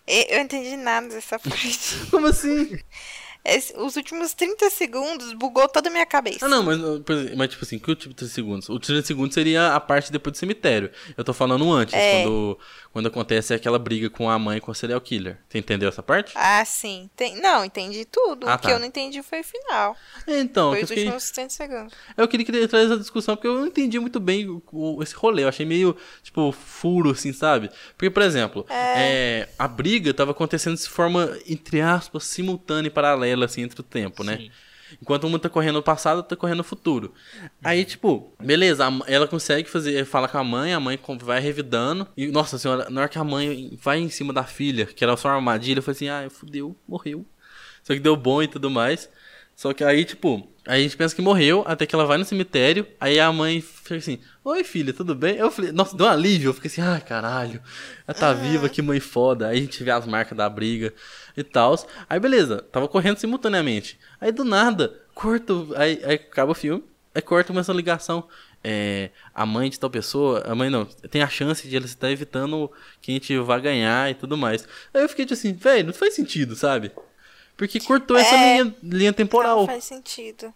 S2: eu entendi nada dessa parte.
S3: Como assim?
S2: Esse- os últimos 30 segundos bugou toda a minha cabeça.
S3: Ah, não, mas, exemplo, mas tipo assim, que o tipo de 30 segundos? O 30 segundos seria a parte depois do cemitério. Eu tô falando antes,
S2: É.
S3: quando, quando acontece aquela briga com a mãe e com a serial killer. Você entendeu essa parte?
S2: Ah, sim. Tem- Não, entendi tudo.
S3: Ah,
S2: o que
S3: tá.
S2: eu não entendi foi o final.
S3: Então,
S2: foi os
S3: fiquei,
S2: últimos 30 segundos.
S3: eu queria que ele trazer essa discussão porque eu não entendi muito bem o- o- esse rolê. Eu achei meio, tipo, furo, assim, sabe? Porque, por exemplo, é, a briga tava acontecendo de forma, entre aspas, simultânea e paralela, assim, entre o tempo, né?
S1: Sim.
S3: Enquanto uma tá correndo no passado, outra tá correndo no futuro. Aí, tipo, beleza, ela consegue fazer, fala com a mãe, a mãe vai revidando. E, nossa senhora, na hora que a mãe vai em cima da filha, que era só uma armadilha, falei assim, ah, fudeu, morreu. Só que deu bom e tudo mais. Só que aí, tipo, aí a gente pensa que morreu, até que ela vai no cemitério, aí a mãe fica assim, oi filha, tudo bem? Eu falei, nossa, deu um alívio, eu fiquei assim, ai caralho, ela tá viva, que mãe foda. Aí a gente vê as marcas da briga e tal. Aí beleza, tava correndo simultaneamente. Aí do nada, corta, o- aí, aí acaba o filme, aí corta começa a ligação. É, a mãe de tal pessoa, a mãe não, tem a chance de ela estar evitando que a gente vá ganhar e tudo mais. Aí eu fiquei tipo assim, velho, não faz sentido, sabe? Porque cortou essa
S2: É.
S3: linha, linha temporal.
S2: Não faz sentido.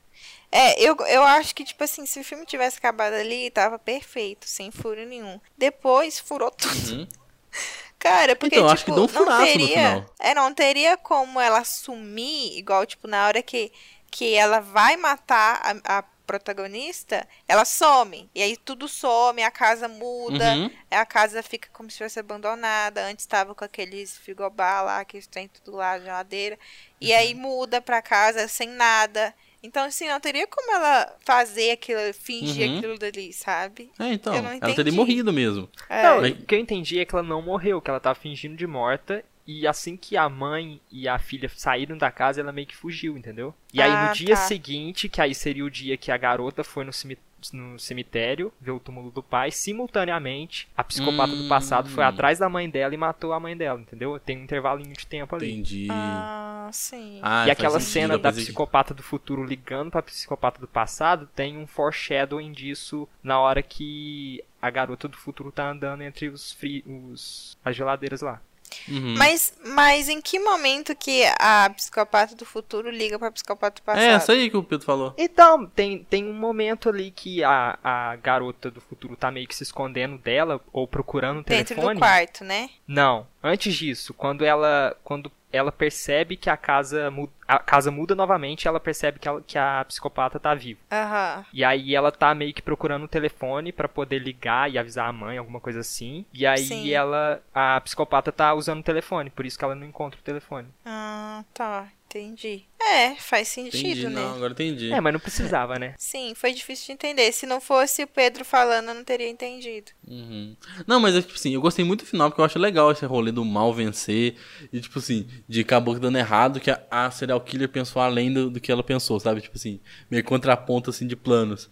S2: É, eu, eu acho que, tipo assim, se o filme tivesse acabado ali, tava perfeito, sem furo nenhum. Depois, furou tudo.
S3: Uhum.
S2: Cara, porque,
S3: Então,
S2: tipo,
S3: acho que deu um
S2: não
S3: furaço no
S2: teria...
S3: final.
S2: É, não teria como ela sumir, igual, tipo, na hora que, que ela vai matar a, a protagonista, ela some. E aí tudo some, a casa muda,
S3: Uhum.
S2: a casa fica como se fosse abandonada. Antes tava com aqueles frigobar lá, que tem tudo lá, geladeira. E
S3: Uhum.
S2: aí muda pra casa sem nada. Então, assim, não teria como ela fazer aquilo, fingir
S3: Uhum.
S2: aquilo dali, sabe?
S3: É, então,
S2: Eu não
S3: ela teria morrido mesmo.
S2: É.
S1: Não,
S3: Mas-
S1: o que eu entendi é que ela não morreu, que ela tava fingindo de morta. E assim que a mãe e a filha saíram da casa, ela meio que fugiu, entendeu? E aí
S2: Ah,
S1: no dia
S2: tá.
S1: seguinte, que aí seria o dia que a garota foi no, cemi- no cemitério ver o túmulo do pai, simultaneamente, a psicopata do passado foi
S3: Hum.
S1: atrás da mãe dela e matou a mãe dela, entendeu? Tem um intervalinho de tempo ali.
S3: Entendi.
S2: Ah, sim.
S3: Ah,
S1: e aquela
S3: sentido,
S1: cena da psicopata do futuro ligando pra psicopata do passado tem um foreshadowing disso na hora que a garota do futuro tá andando entre os, fri os as geladeiras lá.
S3: Uhum.
S2: Mas, mas em que momento que a psicopata do futuro liga pra psicopata do passado?
S3: É, isso aí que o Pedro falou.
S1: Então, tem, tem um momento ali que a, a garota do futuro tá meio que se escondendo dela ou procurando o
S2: Dentro
S1: telefone.
S2: do quarto, né?
S1: Não, antes disso, quando ela quando ela percebe que a casa muda, a casa muda novamente, ela percebe que, ela- que a psicopata tá viva.
S2: Aham.
S1: E aí ela tá meio que procurando o telefone pra poder ligar e avisar a mãe, alguma coisa assim. E aí
S2: Sim.
S1: ela a psicopata tá usando o telefone, por isso que ela não encontra o telefone.
S2: Ah, tá. Entendi. É, faz sentido,
S3: Entendi,
S2: né?
S3: não, agora entendi.
S1: É, mas não precisava, né?
S2: Sim, foi difícil de entender. Se não fosse o Pedro falando, eu não teria entendido.
S3: Uhum. Não, mas é tipo assim, eu gostei muito do final, porque eu acho legal esse rolê do mal vencer. E tipo assim, de acabou dando errado, que a, a serial killer pensou além do, do que ela pensou, sabe? Tipo assim, meio contraponto assim de planos.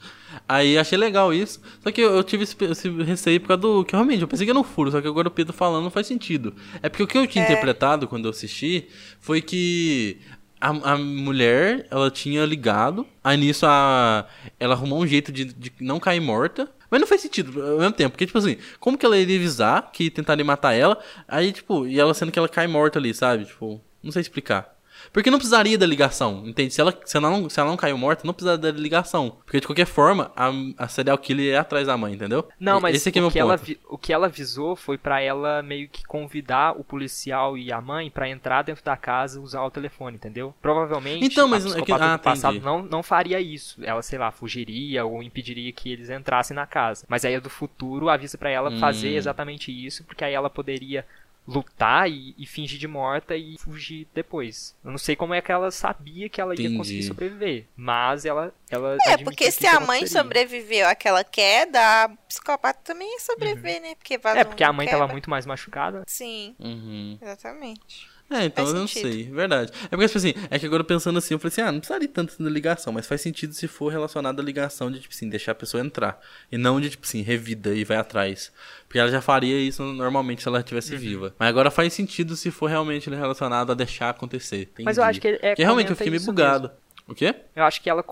S3: Aí achei legal isso. Só que eu, eu tive esse, esse receio por causa do. Que realmente, eu pensei que era um furo, só que agora o Pedro falando não faz sentido. É porque o que eu tinha interpretado quando eu assisti foi que. A, a mulher, ela tinha ligado, aí nisso a, ela arrumou um jeito de, de não cair morta, mas não faz sentido ao mesmo tempo, porque, tipo assim, como que ela iria avisar que tentaria matar ela, aí, tipo, e ela sendo que ela cai morta ali, sabe? Tipo, não sei explicar. Porque não precisaria da ligação, entende? Se ela, se ela, não, se ela não caiu morta, não precisaria da ligação. Porque, de qualquer forma, a, a serial killer é atrás da mãe, entendeu?
S1: Não, mas
S3: Esse aqui é
S1: o,
S3: meu
S1: que
S3: ponto.
S1: ela, o que ela avisou foi pra ela meio que convidar o policial e a mãe pra entrar dentro da casa e usar o telefone, entendeu? Provavelmente
S3: Então, mas
S1: a
S3: é que- ah,
S1: do passado
S3: entendi.
S1: não, não faria isso. Ela, sei lá, fugiria ou impediria que eles entrassem na casa. Mas aí a do futuro avisa pra ela fazer
S3: Hum.
S1: exatamente isso, porque aí ela poderia lutar e, e fingir de morta e fugir depois. Eu não sei como é que ela sabia que ela ia
S3: Entendi.
S1: conseguir sobreviver, mas ela ela
S2: É, porque
S1: que
S2: se a mãe
S1: aconteceria.
S2: sobreviveu àquela queda, a psicopata também ia sobreviver, né? Porque
S1: É, porque a mãe
S2: queda.
S1: tava muito mais machucada.
S2: Sim,
S3: Uhum.
S2: exatamente.
S3: É, então
S2: Faz
S3: eu não
S2: sentido.
S3: sei, verdade. É porque, tipo assim, é que agora pensando assim, eu falei assim, ah, não precisaria tanto da ligação, mas faz sentido se for relacionado à ligação de, tipo assim, deixar a pessoa entrar. E não de, tipo assim, revida e vai atrás. Porque ela já faria isso normalmente se ela estivesse viva. Mas agora faz sentido se for realmente relacionado a deixar acontecer.
S1: Mas eu
S3: Entendi.
S1: acho que é-
S3: Porque realmente eu fiquei meio bugado. O quê?
S1: Eu acho que ela,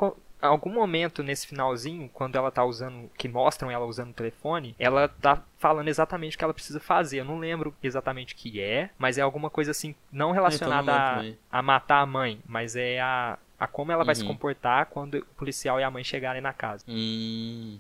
S1: algum momento nesse finalzinho, quando ela tá usando, que mostram ela usando o telefone, ela tá falando exatamente o que ela precisa fazer. Eu não lembro exatamente o que é, mas é alguma coisa assim, não relacionada
S3: então lembro
S1: a, a matar a mãe, mas é a, a como ela vai se
S3: Uhum.
S1: comportar quando o policial e a mãe chegarem na casa.
S3: Hum.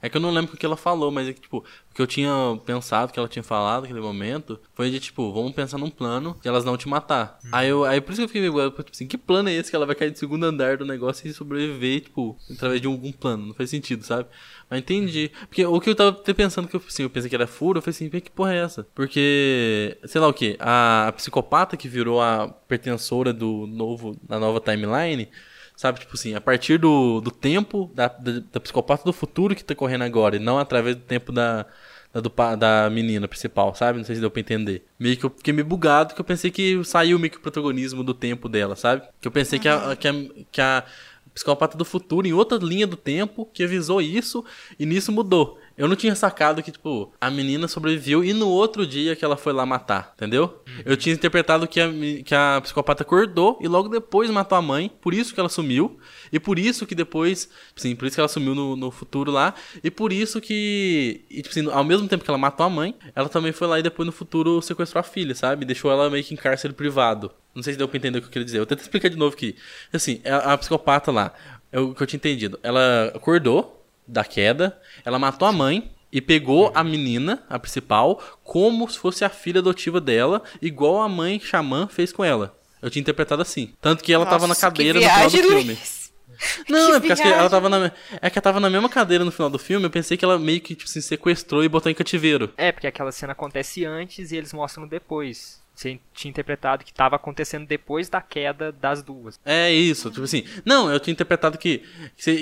S3: É que eu não lembro o que ela falou, mas é que, tipo, o que eu tinha pensado, que ela tinha falado naquele momento, foi de, tipo, vamos pensar num plano de elas não te matar. Aí, eu, aí por isso que eu fiquei meio, tipo assim, que plano é esse que ela vai cair do segundo andar do negócio e sobreviver, tipo, através de algum plano? Não faz sentido, sabe? Mas entendi. Porque o que eu tava até pensando, que eu, assim, eu pensei que era furo, eu falei assim, "Pê, que porra é essa? Porque, sei lá o que, a, a psicopata que virou a pertensora do novo, da nova timeline, Sabe, tipo assim, a partir do, do tempo da, da, da psicopata do futuro que tá correndo agora, e não através do tempo da, da, do da menina principal, sabe? Não sei se deu pra entender. Meio que eu fiquei meio bugado, que eu pensei que saiu meio que o protagonismo do tempo dela, sabe? Que eu pensei que, a, que, a, que a psicopata do futuro, em outra linha do tempo, que avisou isso, e nisso mudou. Eu não tinha sacado que, tipo, a menina sobreviveu e no outro dia que ela foi lá matar, entendeu? Eu tinha interpretado que a, que a psicopata acordou e logo depois matou a mãe, por isso que ela sumiu, e por isso que depois, sim, por isso que ela sumiu no, no futuro lá, e por isso que, e, tipo assim, ao mesmo tempo que ela matou a mãe, ela também foi lá e depois no futuro sequestrou a filha, sabe? Deixou ela meio que em cárcere privado. Não sei se deu pra entender o que eu queria dizer. Eu tentar explicar de novo aqui. Assim, a, a psicopata lá, é o que eu tinha entendido. Ela acordou da queda, ela matou a mãe e pegou a menina, a principal, como se fosse a filha adotiva dela, igual a mãe xamã fez com ela. Eu tinha interpretado assim. Tanto que ela tava na
S2: Nossa,
S3: cadeira
S2: que
S3: no final
S2: viagem,
S3: do filme.
S2: Luiz.
S3: Não,
S2: Que
S3: é porque ela
S2: viagem.
S3: tava na. É que ela tava na mesma cadeira no final do filme. Eu pensei que ela meio que tipo, assim, sequestrou e botou em cativeiro.
S1: É, porque aquela cena acontece antes e eles mostram depois. Você tinha interpretado que estava acontecendo depois da queda das duas.
S3: É isso, tipo assim. Não, eu tinha interpretado que,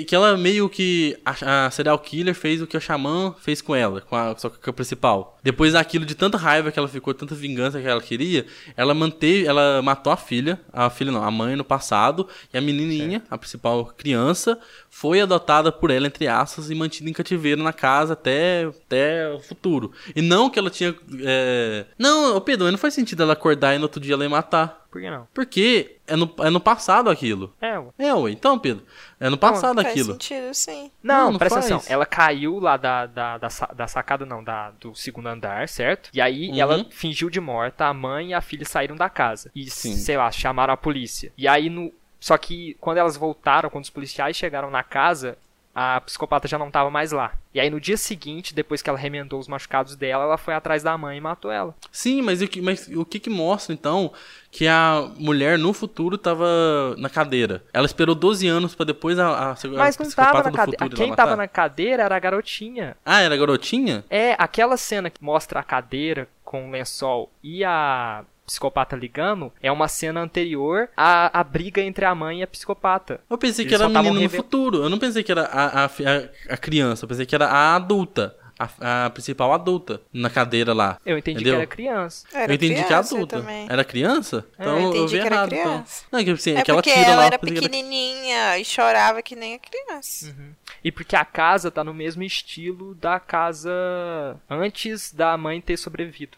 S3: que, ela meio que. A, a serial killer fez o que a Xamã fez com ela, com a, só que a principal. Depois daquilo, de tanta raiva que ela ficou, tanta vingança que ela queria, ela manteve. Ela matou a filha. A filha não, a mãe no passado. E a menininha, a principal criança, foi adotada por ela, entre aspas, e mantida em cativeiro na casa até, até o futuro. E não que ela tinha. é, Não, Pedro, não faz sentido ela acordar e no outro dia ela ia matar.
S1: Por que não?
S3: Porque é no, é no passado aquilo.
S1: É, ué.
S3: É, ué. Então, Pedro, é no passado
S2: Faz
S3: aquilo.
S2: sentido, sim.
S1: Não,
S3: Não, não
S1: presta
S3: faz.
S1: atenção. Ela caiu lá da, da, da, da sacada, não, da, do segundo andar, certo? E aí
S3: Uhum.
S1: ela fingiu de morta, a mãe e a filha saíram da casa. E,
S3: Sim.
S1: sei lá, chamaram a polícia. E aí no. Só que quando elas voltaram, quando os policiais chegaram na casa, a psicopata já não tava mais lá. E aí no dia seguinte, depois que ela remendou os machucados dela, ela foi atrás da mãe e matou ela.
S3: Sim, mas o que, mas o que que mostra, então, que a mulher no futuro tava na cadeira? Ela esperou 12 anos pra depois a, a, a
S1: Mas não
S3: psicopata
S1: tava na
S3: do
S1: cadeira. Quem
S3: matar?
S1: tava na cadeira era a garotinha.
S3: Ah, era a garotinha?
S1: É, aquela cena que mostra a cadeira com o lençol e a psicopata ligando é uma cena anterior à, à briga entre a mãe e a psicopata.
S3: Eu pensei
S1: Eles
S3: que era a menina no futuro. Eu não pensei que era a, a, a, a criança. Eu pensei que era a adulta. A, a principal adulta na cadeira lá.
S1: Eu entendi
S3: Entendeu?
S1: que era criança.
S2: Era
S3: eu entendi que é
S2: criança, eu
S3: adulta.
S2: também.
S3: Era criança?
S1: É,
S3: Então
S2: eu
S3: eu,
S2: entendi
S3: vi
S2: que era
S3: errado.
S2: criança.
S3: Então. Não, é que, assim,
S2: É
S3: que ela
S2: porque
S3: tira
S2: ela
S3: lá.
S2: era
S3: que era-
S2: pequenininha e chorava que nem a criança.
S1: E porque a casa tá no mesmo estilo da casa antes da mãe ter sobrevivido.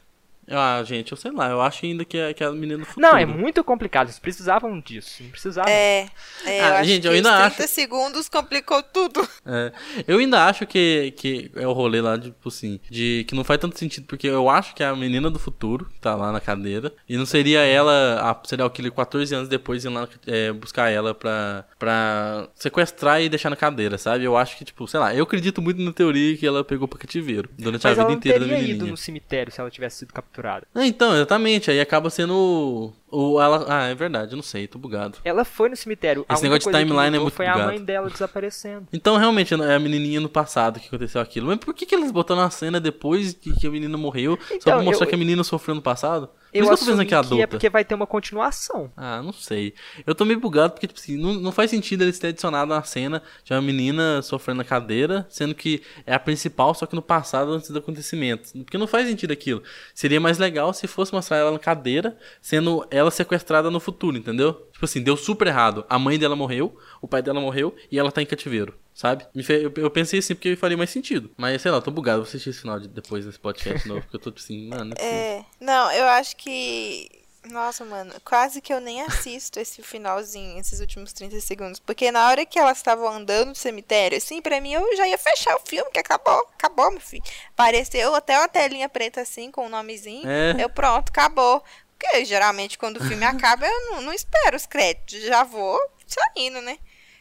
S3: Ah, gente, eu sei lá. Eu acho ainda que é, que é a menina do futuro.
S1: Não, é muito complicado. Eles precisavam disso. Não precisavam.
S2: É, é
S3: Ah,
S2: eu acho
S3: gente,
S2: que
S3: eu ainda
S2: os 30 segundos complicou tudo.
S3: É, eu ainda acho que, que é o rolê lá, tipo assim, de que não faz tanto sentido, porque eu acho que é a menina do futuro, que tá lá na cadeira, e não seria ela, a serial killer 14 anos depois ir lá é, buscar ela pra, pra sequestrar e deixar na cadeira, sabe? Eu acho que, tipo, sei lá, eu acredito muito na teoria que ela pegou pro cativeiro durante a
S1: Mas
S3: vida
S1: ela não
S3: inteira da
S1: teria ido
S3: menininha.
S1: no cemitério se ela tivesse sido capturada.
S3: Ah, então, exatamente, aí acaba sendo o, o ela, ah, é verdade, não sei, tô bugado.
S1: Ela foi no cemitério. A
S3: Esse negócio de
S1: que
S3: timeline é muito
S1: foi a
S3: bugado.
S1: mãe dela desaparecendo.
S3: Então, realmente, é a menininha no passado que aconteceu aquilo. Mas por que, que eles botaram a cena depois que, que a menina morreu? só
S1: Então,
S3: pra mostrar
S1: eu-
S3: que a menina sofreu no passado? Por
S1: Eu
S3: que eu
S1: assumi
S3: que é
S1: que
S3: adulta.
S1: é porque vai ter uma continuação.
S3: Ah, não sei. Eu tô meio bugado porque, tipo assim, não, não faz sentido eles terem adicionado uma cena de uma menina sofrendo na cadeira, sendo que é a principal, só que no passado, antes do acontecimento. Porque não faz sentido aquilo. Seria mais legal se fosse mostrar ela na cadeira, sendo ela sequestrada no futuro, entendeu? Tipo assim, deu super errado. A mãe dela morreu, o pai dela morreu e ela tá em cativeiro. Sabe? Eu eu pensei assim porque faria mais sentido. Mas sei lá, eu tô bugado. Vou assistir esse final de- depois desse podcast novo. Porque eu tô assim, mano. não é.
S2: É, não, eu acho que. Nossa, mano, quase que eu nem assisto esse finalzinho, esses últimos 30 segundos. Porque na hora que elas estavam andando no cemitério, assim, pra mim eu já ia fechar o filme, que acabou, acabou, meu filho. Apareceu até uma telinha preta assim, com o nomezinho.
S3: É.
S2: Eu, pronto, acabou. Porque geralmente quando o filme acaba, eu não, não espero os créditos, já vou saindo, né?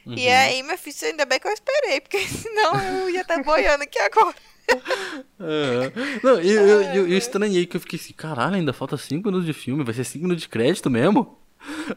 S2: E
S3: Uhum.
S2: aí, meu filho, ainda bem que eu esperei, porque senão eu ia estar boiando aqui agora.
S3: Aham. Não, eu, eu, eu, eu estranhei que eu fiquei assim, caralho, ainda falta 5 minutos de filme, vai ser 5 minutos de crédito mesmo?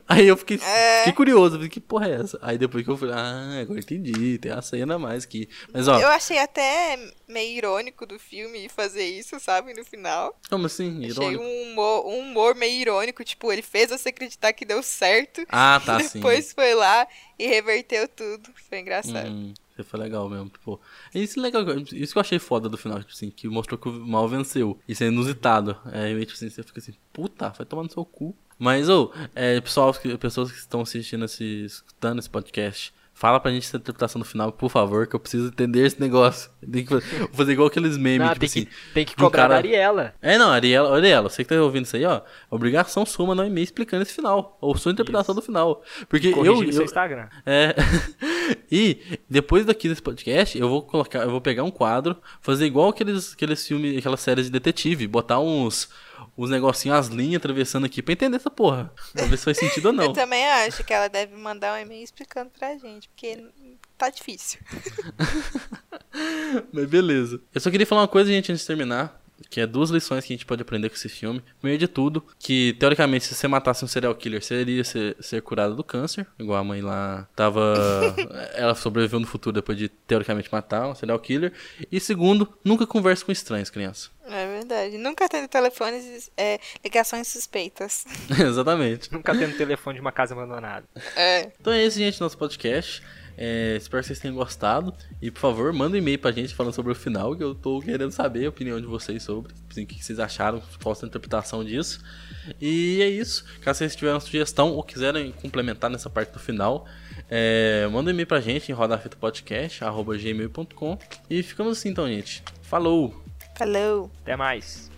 S3: Aí eu fiquei,
S2: É.
S3: fiquei curioso, falei, que porra é essa? Aí depois que eu falei, ah, agora entendi, tem a cena a mais aqui. Mas ó,
S2: Eu achei até meio irônico do filme fazer isso, sabe, no final.
S3: como assim?
S2: Achei
S3: Irônico?
S2: um humor, um humor meio irônico, tipo, ele fez você acreditar que deu certo,
S3: Ah, tá, sim.
S2: depois foi lá e reverteu tudo. Foi engraçado.
S3: Hum, isso foi legal mesmo, tipo. Isso é legal, isso que eu achei foda do final, tipo assim, que mostrou que o mal venceu. Isso é inusitado. É, tipo assim, você fica assim, puta, vai tomar no seu cu. Mas, ô, é, pessoal, pessoas que estão assistindo esse, escutando esse podcast, fala pra gente essa interpretação do final, por favor, que eu preciso entender esse negócio. Tem que fazer, vou fazer igual aqueles memes,
S1: Não,
S3: tipo
S1: tem,
S3: assim.
S1: que, tem que
S3: de um
S1: cobrar
S3: cara-
S1: Ariela.
S3: É, não, Ariela, Ariela, você que tá ouvindo isso aí, ó, obrigação sua mandar um e-mail explicando esse final, ou sua interpretação do final. Porque eu,
S1: no seu
S3: eu,
S1: Instagram.
S3: é. e depois daqui desse podcast, eu vou colocar, eu vou pegar um quadro, fazer igual aqueles, aqueles filmes, aquelas séries de detetive, botar uns uns negocinhos, as linhas atravessando aqui pra entender essa porra. Pra ver se faz sentido ou
S2: Eu
S3: não.
S2: também acho que ela deve mandar um e-mail explicando pra gente, porque tá difícil.
S3: Mas beleza. Eu só queria falar uma coisa, gente, antes de terminar. Que é duas lições que a gente pode aprender com esse filme. Primeiro de tudo, que teoricamente, se você matasse um serial killer, você iria ser, ser curado do câncer. Igual a mãe lá tava. ela sobreviveu no futuro depois de teoricamente matar um serial killer. E segundo, nunca converse com estranhos, criança.
S2: É verdade. Nunca atende telefones, é, ligações suspeitas.
S3: Exatamente.
S1: Nunca tendo telefone de uma casa abandonada.
S2: É.
S3: Então é esse, gente, nosso podcast. É, espero que vocês tenham gostado. E por favor, manda um e-mail pra gente falando sobre o final, que eu tô querendo saber a opinião de vocês sobre. Assim, o que vocês acharam, qual a sua interpretação disso. E é isso. Caso vocês tiverem uma sugestão ou quiserem complementar nessa parte do final, é, manda um e-mail pra gente em rodafitapodcast.gmail.com. E ficamos assim então, gente. Falou!
S2: Falou.
S1: Até mais.